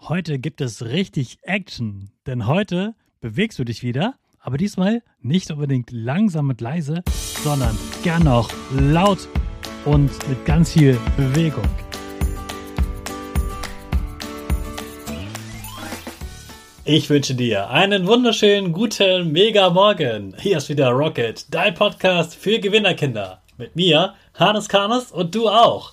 Heute gibt es richtig Action, denn heute bewegst du dich wieder, aber diesmal nicht unbedingt langsam und leise, sondern gern auch laut und mit ganz viel Bewegung. Ich wünsche dir einen wunderschönen guten Mega Morgen. Hier ist wieder Rocket, dein Podcast für Gewinnerkinder. Mit mir, Hannes Karnes und du auch.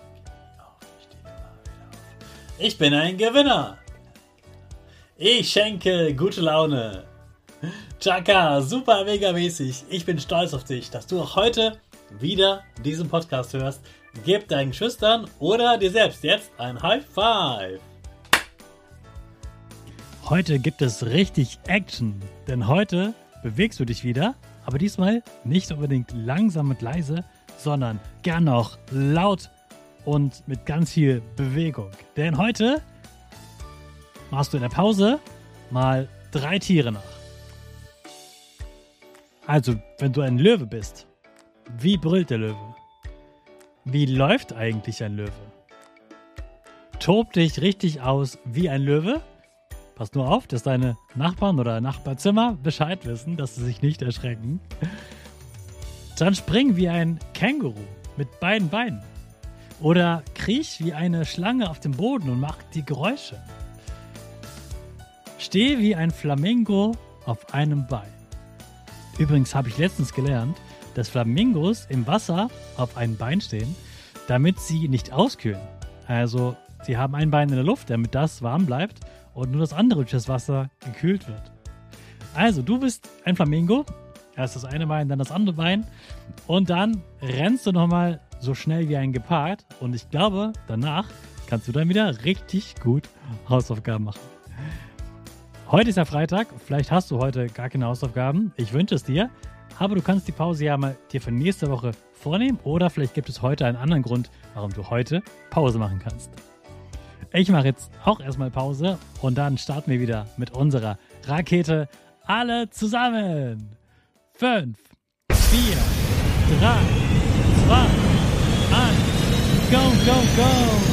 Ich bin ein Gewinner. Ich schenke gute Laune. Chaka, super mega mäßig. Ich bin stolz auf dich, dass du auch heute wieder diesen Podcast hörst. Gib deinen Schüchtern oder dir selbst jetzt ein High Five. Heute gibt es richtig Action, denn heute bewegst du dich wieder, aber diesmal nicht unbedingt langsam und leise, sondern gern auch laut und mit ganz viel Bewegung. Denn heute machst du in der Pause mal drei Tiere nach. Also, wenn du ein Löwe bist, wie brüllt der Löwe? Wie läuft eigentlich ein Löwe? Tob dich richtig aus wie ein Löwe? Pass nur auf, dass deine Nachbarn oder Nachbarzimmer Bescheid wissen, dass sie sich nicht erschrecken. Dann spring wie ein Känguru mit beiden Beinen. Oder kriech wie eine Schlange auf dem Boden und mach die Geräusche. Steh wie ein Flamingo auf einem Bein. Übrigens habe ich letztens gelernt, dass Flamingos im Wasser auf einem Bein stehen, damit sie nicht auskühlen. Also sie haben ein Bein in der Luft, damit das warm bleibt und nur das andere durch das Wasser gekühlt wird. Also du bist ein Flamingo, erst das eine Bein, dann das andere Bein und dann rennst du nochmal so schnell wie ein Gepard und ich glaube, danach kannst du dann wieder richtig gut Hausaufgaben machen. Heute ist ja Freitag, vielleicht hast du heute gar keine Hausaufgaben. Ich wünsche es dir. Aber du kannst die Pause ja mal dir für nächste Woche vornehmen oder vielleicht gibt es heute einen anderen Grund, warum du heute Pause machen kannst. Ich mache jetzt auch erstmal Pause und dann starten wir wieder mit unserer Rakete. Alle zusammen. 5, 4, 3, 2, 1, go, go, go!